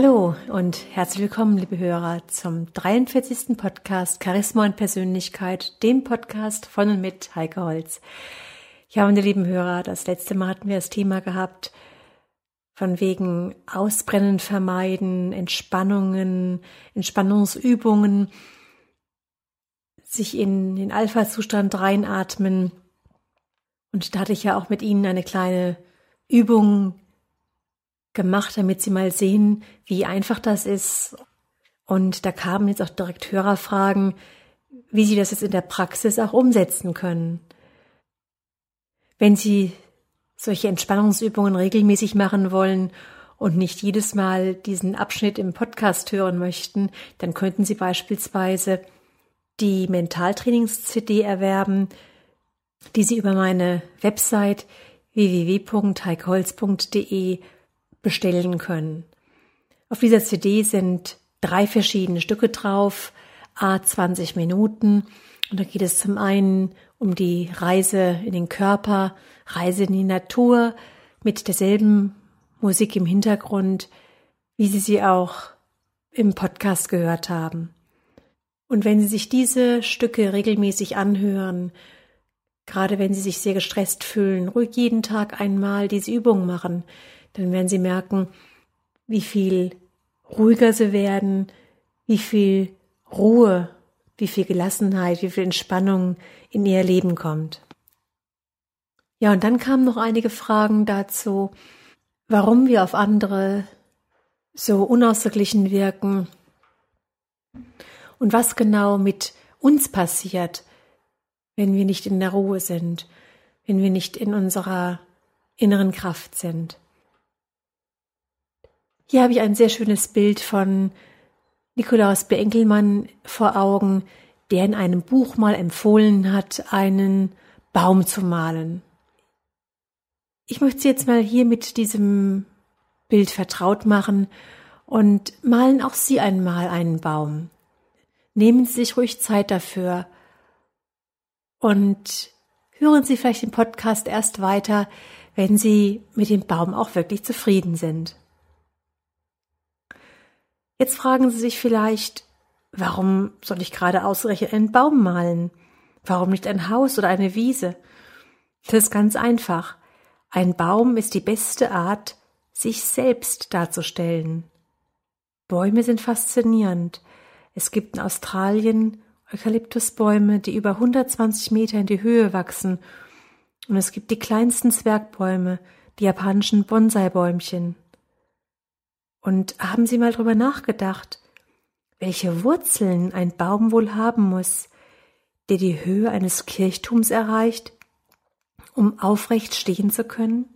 Hallo und herzlich willkommen, liebe Hörer, zum 43. Podcast Charisma und Persönlichkeit, dem Podcast von und mit Heike Holz. Ja, meine lieben Hörer, das letzte Mal hatten wir das Thema gehabt, von wegen Ausbrennen vermeiden, Entspannungen, Entspannungsübungen, sich in den Alpha-Zustand reinatmen. Und da hatte ich ja auch mit Ihnen eine kleine Übung gemacht, damit sie mal sehen, wie einfach das ist. Und da kamen jetzt auch direkt Hörerfragen, wie sie das jetzt in der Praxis auch umsetzen können. Wenn Sie solche Entspannungsübungen regelmäßig machen wollen und nicht jedes Mal diesen Abschnitt im Podcast hören möchten, dann könnten Sie beispielsweise die Mentaltrainings-CD erwerben, die Sie über meine Website www.heikholz.de bestellen können. Auf dieser CD sind drei verschiedene Stücke drauf, a 20 Minuten. Und da geht es zum einen um die Reise in den Körper, Reise in die Natur mit derselben Musik im Hintergrund, wie Sie sie auch im Podcast gehört haben. Und wenn Sie sich diese Stücke regelmäßig anhören, gerade wenn Sie sich sehr gestresst fühlen, ruhig jeden Tag einmal diese Übung machen, dann werden sie merken, wie viel ruhiger sie werden, wie viel Ruhe, wie viel Gelassenheit, wie viel Entspannung in ihr Leben kommt. Ja, und dann kamen noch einige Fragen dazu, warum wir auf andere so unausgeglichen wirken und was genau mit uns passiert, wenn wir nicht in der Ruhe sind, wenn wir nicht in unserer inneren Kraft sind. Hier habe ich ein sehr schönes Bild von Nikolaus B. Vor Augen, der in einem Buch mal empfohlen hat, einen Baum zu malen. Ich möchte Sie jetzt mal hier mit diesem Bild vertraut machen und malen auch Sie einmal einen Baum. Nehmen Sie sich ruhig Zeit dafür und hören Sie vielleicht den Podcast erst weiter, wenn Sie mit dem Baum auch wirklich zufrieden sind. Jetzt fragen Sie sich vielleicht, warum soll ich gerade ausgerechnet einen Baum malen? Warum nicht ein Haus oder eine Wiese? Das ist ganz einfach. Ein Baum ist die beste Art, sich selbst darzustellen. Bäume sind faszinierend. Es gibt in Australien Eukalyptusbäume, die über 120 Meter in die Höhe wachsen. Und es gibt die kleinsten Zwergbäume, die japanischen Bonsai-Bäumchen. Und haben Sie mal drüber nachgedacht, welche Wurzeln ein Baum wohl haben muss, der die Höhe eines Kirchtums erreicht, um aufrecht stehen zu können?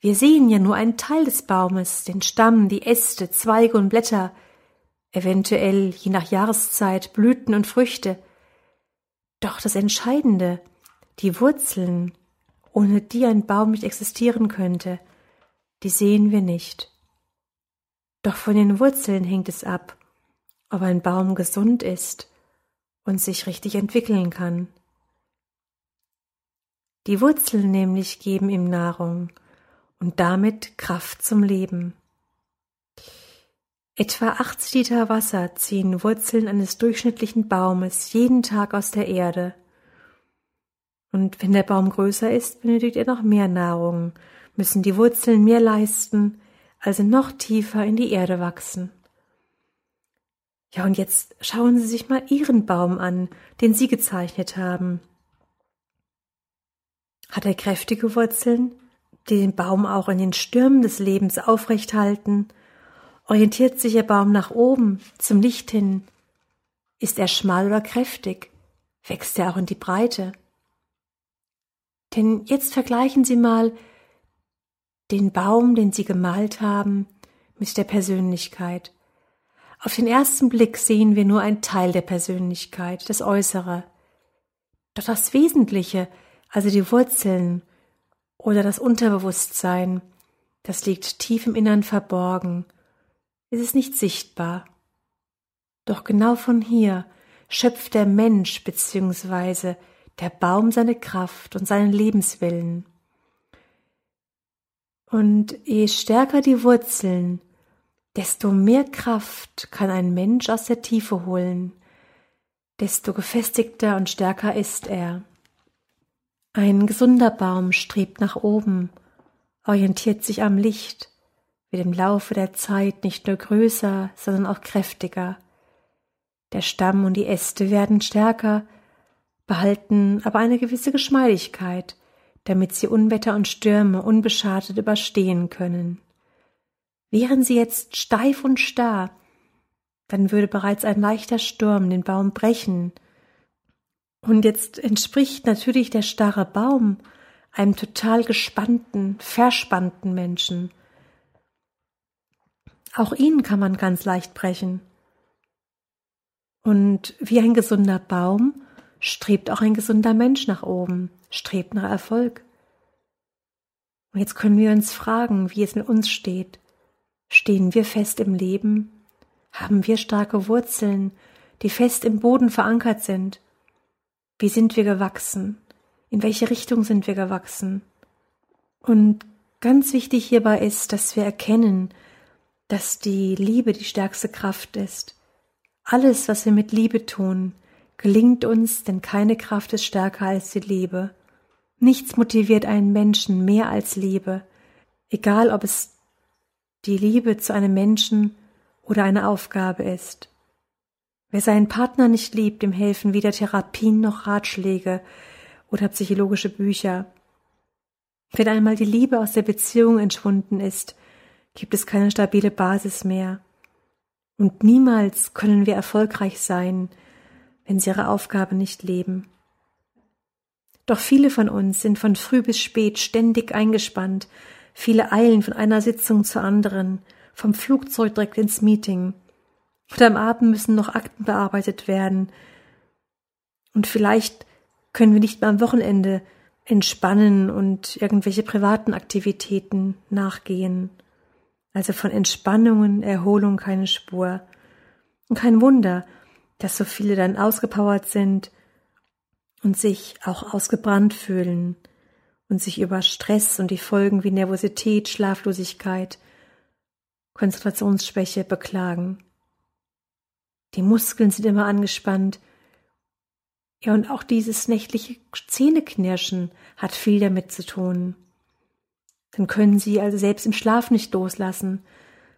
Wir sehen ja nur einen Teil des Baumes, den Stamm, die Äste, Zweige und Blätter, eventuell je nach Jahreszeit Blüten und Früchte. Doch das Entscheidende, die Wurzeln, ohne die ein Baum nicht existieren könnte, die sehen wir nicht. Doch von den Wurzeln hängt es ab, ob ein Baum gesund ist und sich richtig entwickeln kann. Die Wurzeln nämlich geben ihm Nahrung und damit Kraft zum Leben. Etwa 80 Liter Wasser ziehen Wurzeln eines durchschnittlichen Baumes jeden Tag aus der Erde. Und wenn der Baum größer ist, benötigt er noch mehr Nahrung, müssen die Wurzeln mehr leisten, also noch tiefer in die Erde wachsen. Ja, und jetzt schauen Sie sich mal Ihren Baum an, den Sie gezeichnet haben. Hat er kräftige Wurzeln, die den Baum auch in den Stürmen des Lebens aufrecht halten? Orientiert sich Ihr Baum nach oben, zum Licht hin? Ist er schmal oder kräftig? Wächst er auch in die Breite? Denn jetzt vergleichen Sie mal den Baum, den sie gemalt haben, mit der Persönlichkeit. Auf den ersten Blick sehen wir nur ein Teil der Persönlichkeit, das Äußere. Doch das Wesentliche, also die Wurzeln oder das Unterbewusstsein, das liegt tief im Innern verborgen. Es ist nicht sichtbar. Doch genau von hier schöpft der Mensch bzw. der Baum seine Kraft und seinen Lebenswillen. Und je stärker die Wurzeln, desto mehr Kraft kann ein Mensch aus der Tiefe holen, desto gefestigter und stärker ist er. Ein gesunder Baum strebt nach oben, orientiert sich am Licht, wird im Laufe der Zeit nicht nur größer, sondern auch kräftiger. Der Stamm und die Äste werden stärker, behalten aber eine gewisse Geschmeidigkeit, damit sie Unwetter und Stürme unbeschadet überstehen können. Wären sie jetzt steif und starr, dann würde bereits ein leichter Sturm den Baum brechen. Und jetzt entspricht natürlich der starre Baum einem total gespannten, verspannten Menschen. Auch ihn kann man ganz leicht brechen. Und wie ein gesunder Baum strebt auch ein gesunder Mensch nach oben, strebt nach Erfolg. Und jetzt können wir uns fragen, wie es mit uns steht. Stehen wir fest im Leben? Haben wir starke Wurzeln, die fest im Boden verankert sind? Wie sind wir gewachsen? In welche Richtung sind wir gewachsen? Und ganz wichtig hierbei ist, dass wir erkennen, dass die Liebe die stärkste Kraft ist. Alles, was wir mit Liebe tun, gelingt uns, denn keine Kraft ist stärker als die Liebe. Nichts motiviert einen Menschen mehr als Liebe, egal ob es die Liebe zu einem Menschen oder eine Aufgabe ist. Wer seinen Partner nicht liebt, dem helfen weder Therapien noch Ratschläge oder psychologische Bücher. Wenn einmal die Liebe aus der Beziehung entschwunden ist, gibt es keine stabile Basis mehr. Und niemals können wir erfolgreich sein, wenn sie ihre Aufgabe nicht leben. Doch viele von uns sind von früh bis spät ständig eingespannt, viele eilen von einer Sitzung zur anderen, vom Flugzeug direkt ins Meeting. Und am Abend müssen noch Akten bearbeitet werden. Und vielleicht können wir nicht mehr am Wochenende entspannen und irgendwelche privaten Aktivitäten nachgehen. Also von Entspannungen, Erholung keine Spur. Und kein Wunder, dass so viele dann ausgepowert sind und sich auch ausgebrannt fühlen und sich über Stress und die Folgen wie Nervosität, Schlaflosigkeit, Konzentrationsschwäche beklagen. Die Muskeln sind immer angespannt. Ja, und auch dieses nächtliche Zähneknirschen hat viel damit zu tun. Dann können sie also selbst im Schlaf nicht loslassen,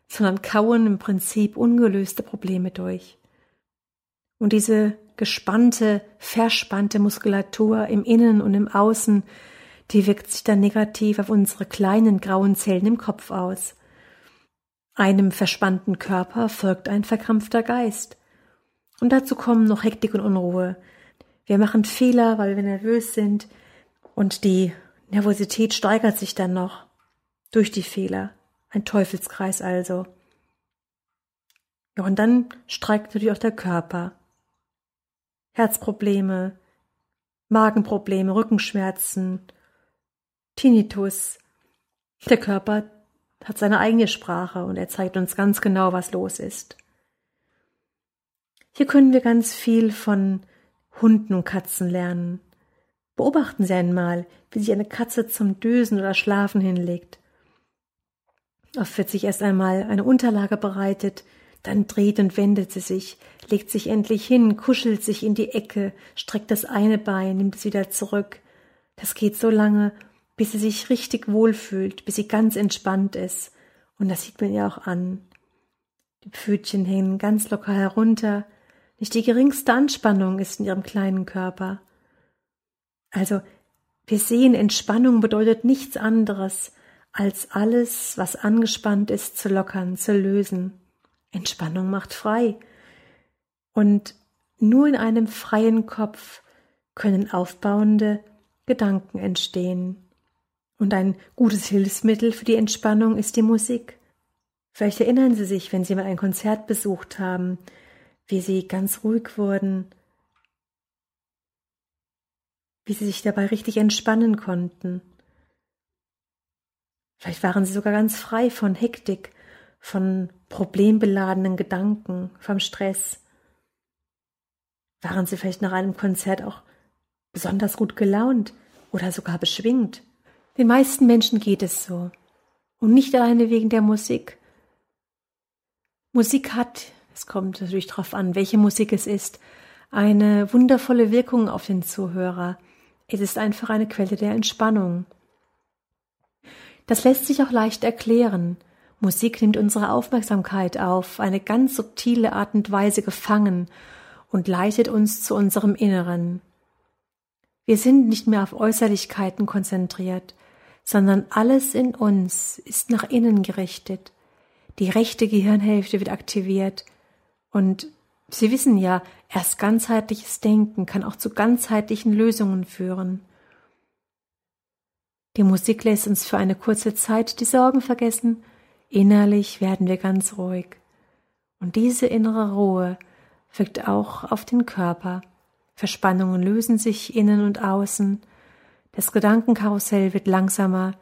sondern kauen im Prinzip ungelöste Probleme durch. Und diese gespannte, verspannte Muskulatur im Innen und im Außen, die wirkt sich dann negativ auf unsere kleinen grauen Zellen im Kopf aus. Einem verspannten Körper folgt ein verkrampfter Geist. Und dazu kommen noch Hektik und Unruhe. Wir machen Fehler, weil wir nervös sind, und die Nervosität steigert sich dann noch durch die Fehler. Ein Teufelskreis also. Ja, und dann streikt natürlich auch der Körper. Herzprobleme, Magenprobleme, Rückenschmerzen, Tinnitus. Der Körper hat seine eigene Sprache und er zeigt uns ganz genau, was los ist. Hier können wir ganz viel von Hunden und Katzen lernen. Beobachten Sie einmal, wie sich eine Katze zum Dösen oder Schlafen hinlegt. Oft wird sich erst einmal eine Unterlage bereitet, dann dreht und wendet sie sich, legt sich endlich hin, kuschelt sich in die Ecke, streckt das eine Bein, nimmt es wieder zurück. Das geht so lange, bis sie sich richtig wohlfühlt, bis sie ganz entspannt ist. Und das sieht man ihr auch an. Die Pfötchen hängen ganz locker herunter, nicht die geringste Anspannung ist in ihrem kleinen Körper. Also, wir sehen, Entspannung bedeutet nichts anderes, als alles, was angespannt ist, zu lockern, zu lösen. Entspannung macht frei. Und nur in einem freien Kopf können aufbauende Gedanken entstehen. Und ein gutes Hilfsmittel für die Entspannung ist die Musik. Vielleicht erinnern Sie sich, wenn Sie mal ein Konzert besucht haben, wie Sie ganz ruhig wurden, wie Sie sich dabei richtig entspannen konnten. Vielleicht waren Sie sogar ganz frei von Hektik von problembeladenen Gedanken, vom Stress. Waren Sie vielleicht nach einem Konzert auch besonders gut gelaunt oder sogar beschwingt? Den meisten Menschen geht es so. Und nicht alleine wegen der Musik, Musik hat, es kommt natürlich darauf an, welche Musik es ist, eine wundervolle Wirkung auf den Zuhörer. Es ist einfach eine Quelle der Entspannung. Das lässt sich auch leicht erklären. Musik nimmt unsere Aufmerksamkeit auf eine ganz subtile Art und Weise gefangen und leitet uns zu unserem Inneren. Wir sind nicht mehr auf Äußerlichkeiten konzentriert, sondern alles in uns ist nach innen gerichtet. Die rechte Gehirnhälfte wird aktiviert und Sie wissen ja, erst ganzheitliches Denken kann auch zu ganzheitlichen Lösungen führen. Die Musik lässt uns für eine kurze Zeit die Sorgen vergessen, innerlich werden wir ganz ruhig. Und diese innere Ruhe wirkt auch auf den Körper. Verspannungen lösen sich innen und außen, das Gedankenkarussell wird langsamer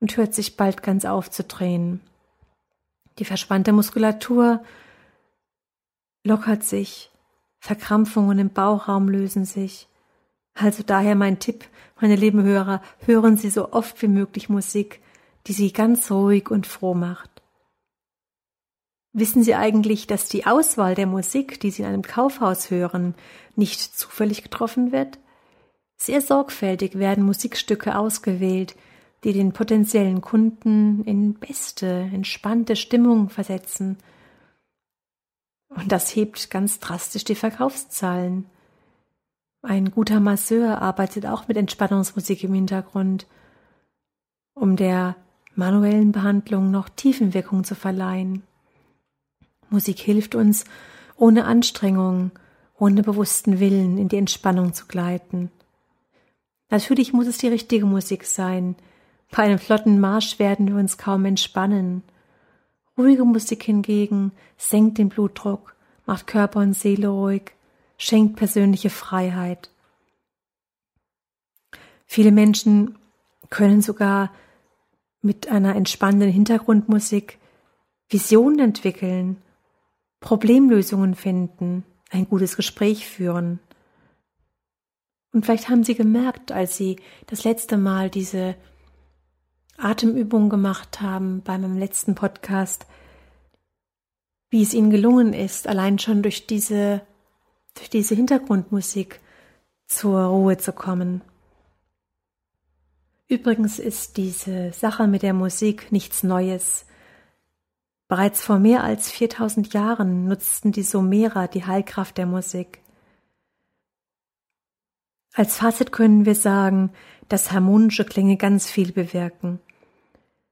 und hört sich bald ganz aufzudrehen. Die verspannte Muskulatur lockert sich, Verkrampfungen im Bauchraum lösen sich. Also daher mein Tipp, meine lieben Hörer, hören Sie so oft wie möglich Musik, die Sie ganz ruhig und froh macht. Wissen Sie eigentlich, dass die Auswahl der Musik, die Sie in einem Kaufhaus hören, nicht zufällig getroffen wird? Sehr sorgfältig werden Musikstücke ausgewählt, die den potenziellen Kunden in beste, entspannte Stimmung versetzen. Und das hebt ganz drastisch die Verkaufszahlen. Ein guter Masseur arbeitet auch mit Entspannungsmusik im Hintergrund, um der manuellen Behandlung noch Tiefenwirkung zu verleihen. Musik hilft uns, ohne Anstrengung, ohne bewussten Willen in die Entspannung zu gleiten. Natürlich muss es die richtige Musik sein. Bei einem flotten Marsch werden wir uns kaum entspannen. Ruhige Musik hingegen senkt den Blutdruck, macht Körper und Seele ruhig, schenkt persönliche Freiheit. Viele Menschen können sogar mit einer entspannenden Hintergrundmusik Visionen entwickeln, Problemlösungen finden, ein gutes Gespräch führen. Und vielleicht haben Sie gemerkt, als Sie das letzte Mal diese Atemübung gemacht haben bei meinem letzten Podcast, wie es Ihnen gelungen ist, allein schon durch diese durch diese Hintergrundmusik zur Ruhe zu kommen. Übrigens ist diese Sache mit der Musik nichts Neues. Bereits vor mehr als 4000 Jahren nutzten die Sumerer die Heilkraft der Musik. Als Fazit können wir sagen, dass harmonische Klänge ganz viel bewirken.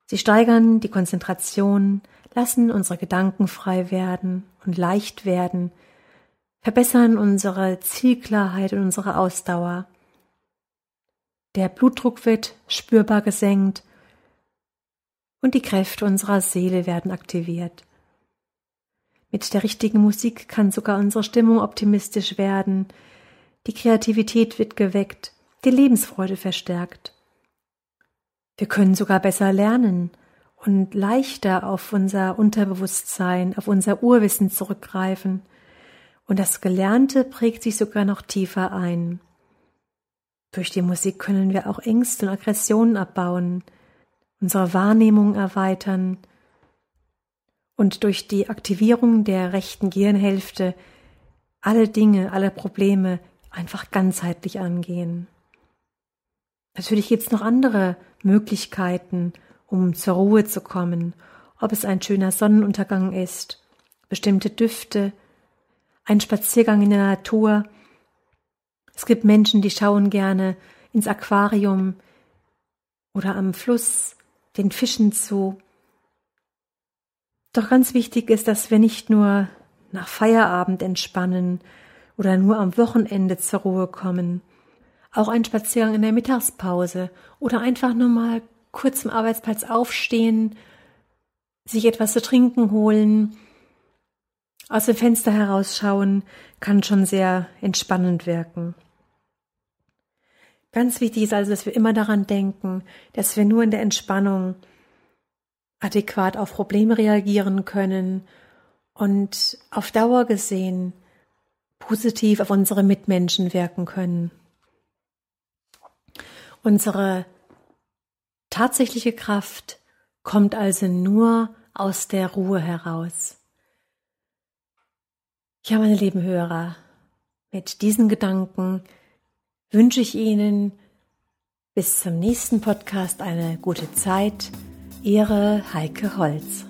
Sie steigern die Konzentration, lassen unsere Gedanken frei werden und leicht werden, verbessern unsere Zielklarheit und unsere Ausdauer. Der Blutdruck wird spürbar gesenkt und die Kräfte unserer Seele werden aktiviert. Mit der richtigen Musik kann sogar unsere Stimmung optimistisch werden, die Kreativität wird geweckt, die Lebensfreude verstärkt. Wir können sogar besser lernen und leichter auf unser Unterbewusstsein, auf unser Urwissen zurückgreifen – und das Gelernte prägt sich sogar noch tiefer ein. Durch die Musik können wir auch Ängste und Aggressionen abbauen, unsere Wahrnehmung erweitern und durch die Aktivierung der rechten Gehirnhälfte alle Dinge, alle Probleme einfach ganzheitlich angehen. Natürlich gibt es noch andere Möglichkeiten, um zur Ruhe zu kommen, ob es ein schöner Sonnenuntergang ist, bestimmte Düfte, ein Spaziergang in der Natur. Es gibt Menschen, die schauen gerne ins Aquarium oder am Fluss den Fischen zu. Doch ganz wichtig ist, dass wir nicht nur nach Feierabend entspannen oder nur am Wochenende zur Ruhe kommen. Auch ein Spaziergang in der Mittagspause oder einfach nur mal kurz im Arbeitsplatz aufstehen, sich etwas zu trinken holen, aus dem Fenster herausschauen kann schon sehr entspannend wirken. Ganz wichtig ist also, dass wir immer daran denken, dass wir nur in der Entspannung adäquat auf Probleme reagieren können und auf Dauer gesehen positiv auf unsere Mitmenschen wirken können. Unsere tatsächliche Kraft kommt also nur aus der Ruhe heraus. Ja, meine lieben Hörer, mit diesen Gedanken wünsche ich Ihnen bis zum nächsten Podcast eine gute Zeit. Ihre Heike Holz.